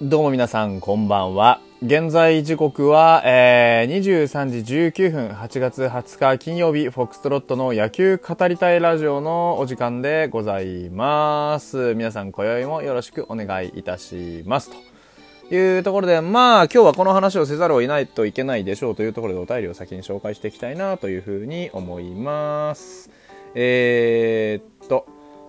どうも皆さん、こんばんは。現在時刻は、えー、23時19分、8月20日金曜日、フォックストロットの野球語りたいラジオのお時間でございます。皆さん、今宵もよろしくお願いいたします。というところで、まあ、今日はこの話をせざるを得ないといけないでしょうというところでお便りを先に紹介していきたいなというふうに思います。えー、っと、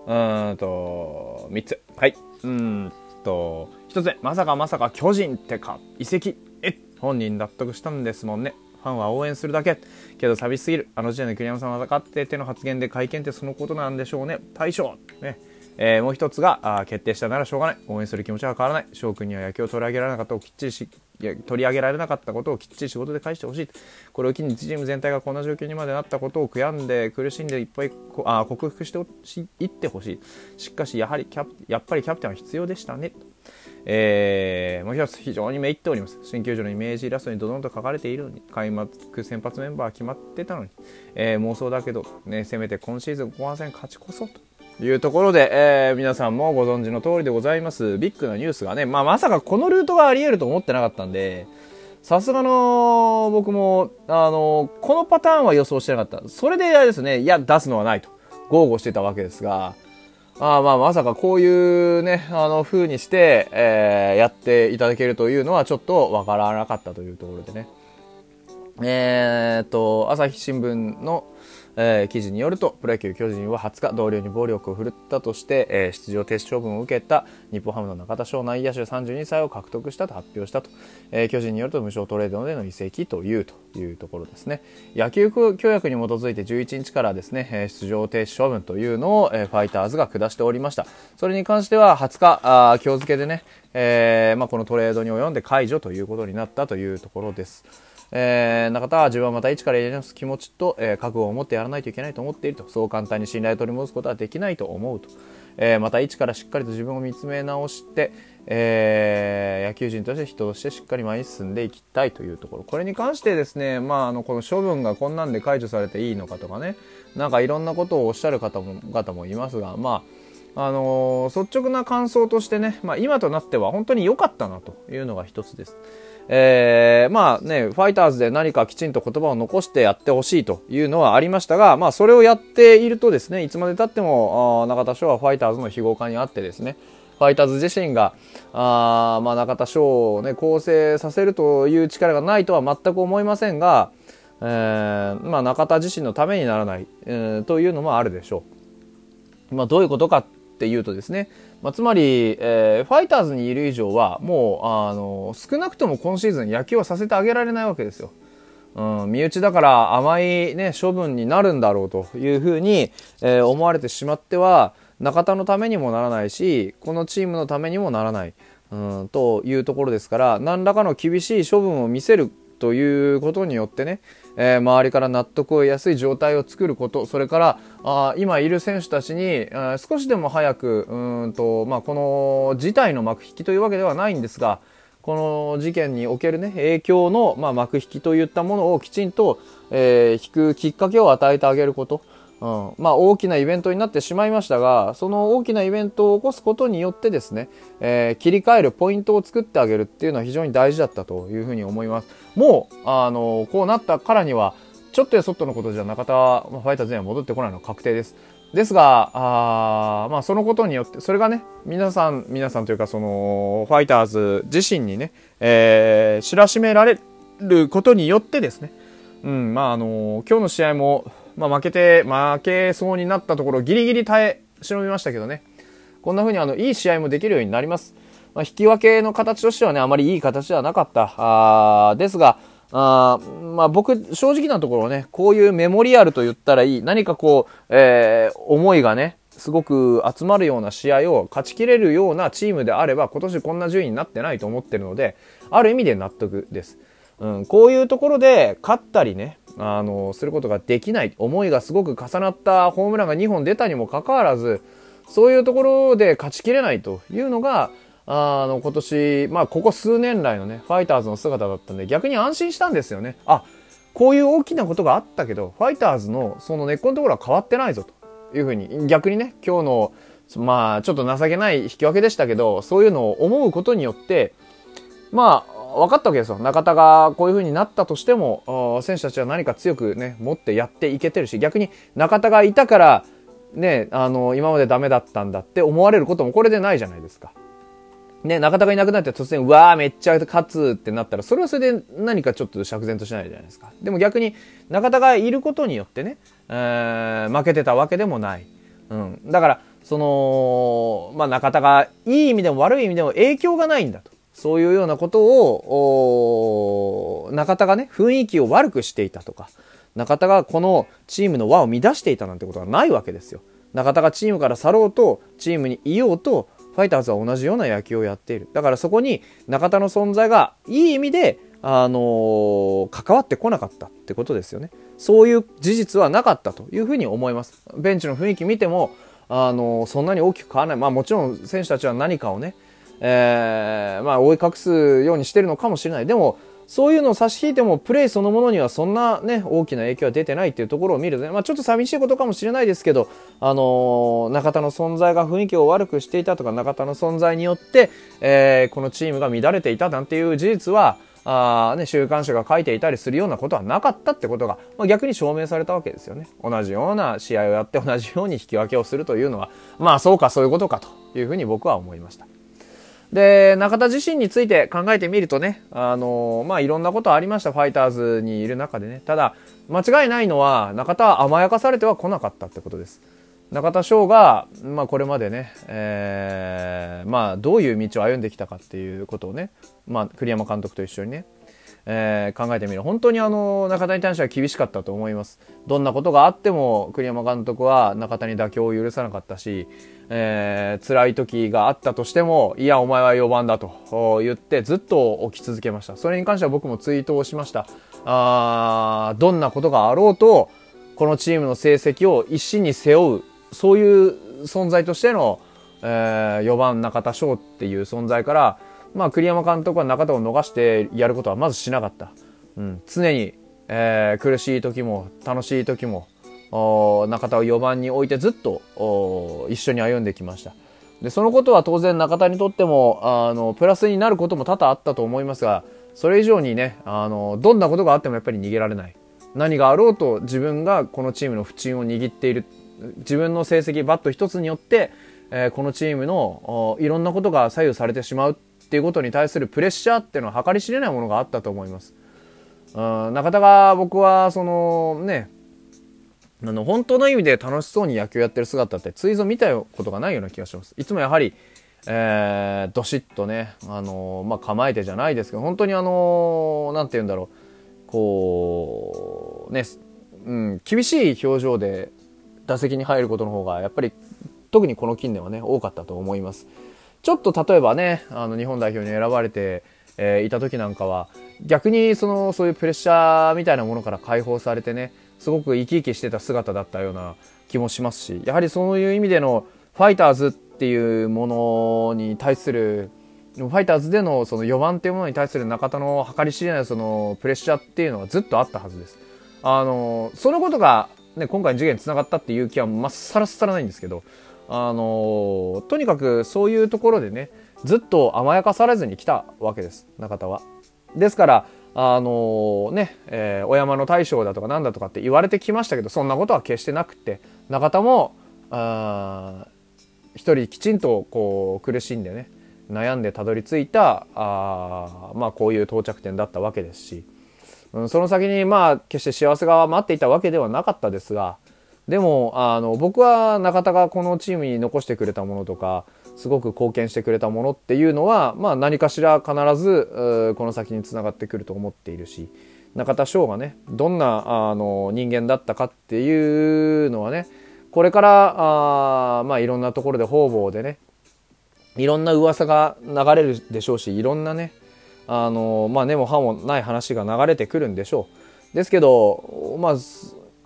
うーんと、3つ。はい。うんと、一つ目、まさかまさか巨人ってか、移籍、え本人納得したんですもんね。ファンは応援するだけ。けど寂しすぎる。あの時点で栗山さんは分かってての発言で会見ってそのことなんでしょうね。大将。ね。えー、もう一つがあ決定したならしょうがない応援する気持ちは変わらない翔くんには野球を取り上げられなかったをきっちりし取り上げられなかったことをきっちり仕事で返してほしい。これを機にチーム全体がこんな状況にまでなったことを悔やんで苦しんでいっぱい あ克服していってほしい。しかしやはりキャプやっぱりキャプテンは必要でしたね。えー、もう一つ非常にめいっております。新球場のイメージイラストにドドンと書かれているのに開幕先発メンバー決まってたのに、えー、妄想だけど、ね、せめて今シーズン後半戦勝ちこそと。いうところで、えー、皆さんもご存知の通りでございます。ビッグなニュースがね、まあ、まさかこのルートがあり得ると思ってなかったんで、さすがの僕も、あの、このパターンは予想してなかった。それであれですね、いや、出すのはないと、豪語してたわけですが、あまあ、まさかこういうね、あの、風にして、えー、やっていただけるというのはちょっとわからなかったというところでね。えー、っと、朝日新聞の、えー、記事によるとプロ野球巨人は20日同僚に暴力を振るったとして、えー、出場停止処分を受けた日本ハムの中田翔内野手32歳を獲得したと発表したと、えー、巨人によると無償トレードでの移籍というというところですね野球協約に基づいて11日からですね、出場停止処分というのを、えファイターズが下しておりましたそれに関しては20日あ今日付でね、えまあ、このトレードに及んで解除ということになったというところです。えー、中田は自分はまた一からやり直す気持ちと、えー、覚悟を持ってやらないといけないと思っていると。そう簡単に信頼を取り戻すことはできないと思うと、えー、また一からしっかりと自分を見つめ直して、えー、野球人として人としてしっかり前に進んでいきたいというところ。これに関してですね、まあ、あのこの処分がこんなんで解除されていいのかとかね。なんかいろんなことをおっしゃる方も方もいますがまああのー、率直な感想としてね、まあ、今となっては本当に良かったなというのが一つです。えー、まあね、ファイターズで何かきちんと言葉を残してやってほしいというのはありましたが、まあそれをやっているとですね、いつまでたっても、中田翔はファイターズの非合化にあってですね、ファイターズ自身が、あまあ中田翔をね、構成させるという力がないとは全く思いませんが、えー、まあ中田自身のためにならない、えー、というのもあるでしょう。まあどういうことかっていうとですね、まあ、つまり、えー、ファイターズにいる以上はもうあの少なくとも今シーズン野球をさせてあげられないわけですよ。うん、身内だから甘い、ね、処分になるんだろうというふうに、えー、思われてしまっては中田のためにもならないしこのチームのためにもならない、うん、というところですから何らかの厳しい処分を見せるということによってね、えー、周りから納得を得やすい状態を作ることそれからあ今いる選手たちに少しでも早くうんと、まあ、この事態の幕引きというわけではないんですがこの事件における、ね、影響の、まあ、幕引きといったものをきちんと、えー、引くきっかけを与えてあげること。うん。まあ、大きなイベントになってしまいましたがその大きなイベントを起こすことによってですね、えー、切り替えるポイントを作ってあげるっていうのは非常に大事だったというふうに思います。もうあのこうなったからにはちょっとやそっとのことじゃ中田はファイターズには戻ってこないの確定です。ですがあ、まあ、そのことによってそれがね皆さん皆さんというかそのファイターズ自身にね、えー、知らしめられることによってですねうんまああの今日の試合もまあ、負けて、負けそうになったところ、ギリギリ耐え、忍びましたけどね。こんな風にあの、いい試合もできるようになります。まあ、引き分けの形としてはね、あまりいい形ではなかった。あですが、あまあ僕、正直なところね、こういうメモリアルと言ったらいい、何かこう、えー、思いがね、すごく集まるような試合を勝ちきれるようなチームであれば、今年こんな順位になってないと思ってるので、ある意味で納得です。うん、こういうところで勝ったりね、あの、することができない、思いがすごく重なったホームランが2本出たにもかかわらず、そういうところで勝ちきれないというのが、あの、今年、まあ、ここ数年来のね、ファイターズの姿だったんで、逆に安心したんですよね。あ、こういう大きなことがあったけど、ファイターズのその根っこのところは変わってないぞというふうに、逆にね、今日のまあ、ちょっと情けない引き分けでしたけど、そういうのを思うことによって、まあ、分かったわけですよ。中田がこういう風になったとしても、選手たちは何か強くね、持ってやっていけてるし、逆に中田がいたから、ね、あの、今までダメだったんだって思われることもこれでないじゃないですか。ね、中田がいなくなって突然、うわーめっちゃ勝つってなったら、それはそれで何かちょっと釈然としないじゃないですか。でも逆に、中田がいることによってね、えー、負けてたわけでもない。うん。だから、その、まあ中田がいい意味でも悪い意味でも影響がないんだと。そういうようなことを、中田がね、雰囲気を悪くしていたとか、中田がこのチームの輪を乱していたなんてことはないわけですよ。中田がチームから去ろうと、チームにいようと、ファイターズは同じような野球をやっている。だからそこに中田の存在がいい意味で、あのー、関わってこなかったってことですよね。そういう事実はなかったというふうに思います。ベンチの雰囲気見ても、あのー、そんなに大きく変わらない。まあもちろん選手たちは何かをね、えー、まあ追い隠すようにしてるのかもしれない。でも、そういうのを差し引いても、プレイそのものにはそんなね、大きな影響は出てないっていうところを見るとね、まあちょっと寂しいことかもしれないですけど、あのー、中田の存在が雰囲気を悪くしていたとか、中田の存在によって、えー、このチームが乱れていたなんていう事実は、あね、週刊誌が書いていたりするようなことはなかったってことが、まあ、逆に証明されたわけですよね。同じような試合をやって同じように引き分けをするというのは、まあそうかそういうことかというふうに僕は思いました。で、中田自身について考えてみるとね、あのまあ、いろんなことありました、ファイターズにいる中でね。ただ、間違いないのは、中田は甘やかされては来なかったってことです。中田翔が、まあ、これまでね、えー、まあ、どういう道を歩んできたかっていうことをね、まあ、栗山監督と一緒にね、えー、考えてみる。本当にあの中田に対しては厳しかったと思います。どんなことがあっても栗山監督は中田に妥協を許さなかったし、えー、辛い時があったとしてもいやお前は4番だと言ってずっと起き続けました。それに関しては僕もツイートをしました。あどんなことがあろうとこのチームの成績を一身に背負うそういう存在としての、えー、4番中田翔っていう存在からまあ、栗山監督は中田を逃してやることはまずしなかった。うん、常に、えー、苦しい時も楽しい時も中田を4番に置いてずっと一緒に歩んできました。でそのことは当然中田にとってもあのプラスになることも多々あったと思いますがそれ以上にねあのどんなことがあってもやっぱり逃げられない何があろうと自分がこのチームの不沈を握っている自分の成績バット一つによって、えー、このチームのいろんなことが左右されてしまうっていうことに対するプレッシャーっていうのは計り知れないものがあったと思います。うん、中田が僕はそのねあの本当の意味で楽しそうに野球やってる姿ってついぞ見たことがないような気がします。いつもやはり、えー、どしっとね、あのー、まあ、構えてじゃないですけど、本当にあのー、て言うんだろう、こう、ね、うん、厳しい表情で打席に入ることの方が、やっぱり特にこの近年はね、多かったと思います。ちょっと例えばね、あの日本代表に選ばれて、えー、いた時なんかは、逆にその、そういうプレッシャーみたいなものから解放されてね、すごく生き生きしてた姿だったような気もしますし、やはりそういう意味でのファイターズっていうものに対する、ファイターズでのその4番っていうものに対する中田の計り知れないそのプレッシャーっていうのはずっとあったはずです。あの、そのことがね、今回の事件に繋がったっていう気はまっさらさらないんですけど、あのとにかくそういうところでねずっと甘やかされずに来たわけです中田は。ですからあのね、えー、お山の大将だとかなんだとかって言われてきましたけどそんなことは決してなくって中田もあ一人きちんとこう苦しんでね悩んでたどり着いたあまあこういう到着点だったわけですし、うん、その先にまあ決して幸せが待っていたわけではなかったですがでもあの僕は中田がこのチームに残してくれたものとかすごく貢献してくれたものっていうのは、まあ、何かしら必ずこの先につながってくると思っているし中田翔がねどんなあの人間だったかっていうのはねこれからあ、まあ、いろんなところで方々でねいろんな噂が流れるでしょうしいろんなねあのまあ根も葉もない話が流れてくるんでしょう。ですけどまあ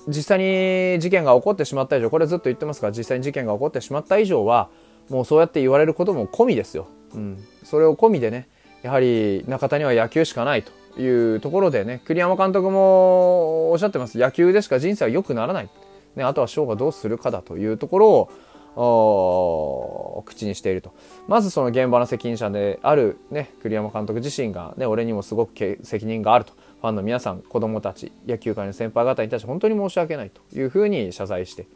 実際に事件が起こってしまった以上これずっと言ってますが実際に事件が起こってしまった以上はもうそうやって言われることも込みですよ、うん、それを込みでねやはり中田には野球しかないというところでね栗山監督もおっしゃってます。野球でしか人生は良くならない、ね、あとは翔がどうするかだというところを口にしていると。まずその現場の責任者である、ね、栗山監督自身が、ね、俺にもすごく責任があると。ファンの皆さん子供たち野球界の先輩方に対して本当に申し訳ないというふうに謝罪して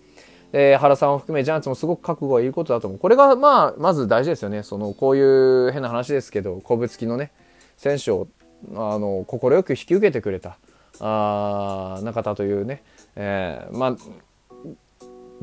で原さんを含めジャイアンツもすごく覚悟がいることだと思う。これがまあまず大事ですよね。そのこういう変な話ですけど古物付きのね選手をあの快く引き受けてくれたあ中田というね、えー、まあ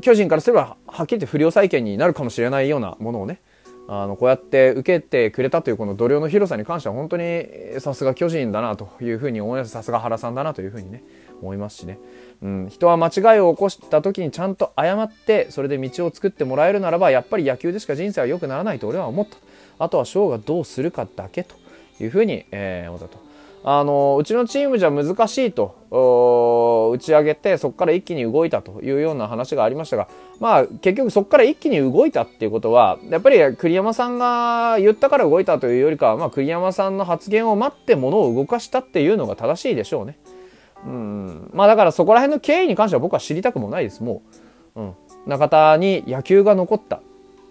巨人からすればはっきり言って不良債権になるかもしれないようなものをねあのこうやって受けてくれたというこの度量の広さに関しては本当にさすが巨人だなというふうに思いますさすが原さんだなというふうにね思いますしね、うん、人は間違いを起こした時にちゃんと謝ってそれで道を作ってもらえるならばやっぱり野球でしか人生は良くならないと俺は思った。あとは翔がどうするかだけというふうに、えー、思ったと。あのうちのチームじゃ難しいと打ち上げてそこから一気に動いたというような話がありましたが、まあ、結局そこから一気に動いたっていうことはやっぱり栗山さんが言ったから動いたというよりかは、まあ、栗山さんの発言を待って物を動かしたっていうのが正しいでしょうね。うん。まあ、だからそこら辺の経緯に関しては僕は知りたくもないですもう、うん、中田に野球が残った、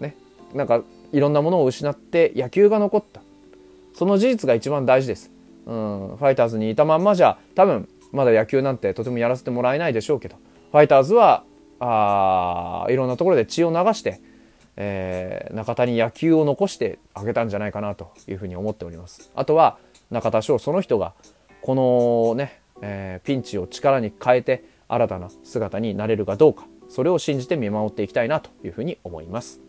ね、なんかいろんなものを失って野球が残った。その事実が一番大事です。うん、ファイターズにいたまんまじゃ多分まだ野球なんてとてもやらせてもらえないでしょうけど。ファイターズはあいろんなところで血を流して、えー、中田に野球を残してあげたんじゃないかなというふうに思っております。あとは中田翔その人がこのね、えー、ピンチを力に変えて新たな姿になれるかどうか。それを信じて見守っていきたいなというふうに思います。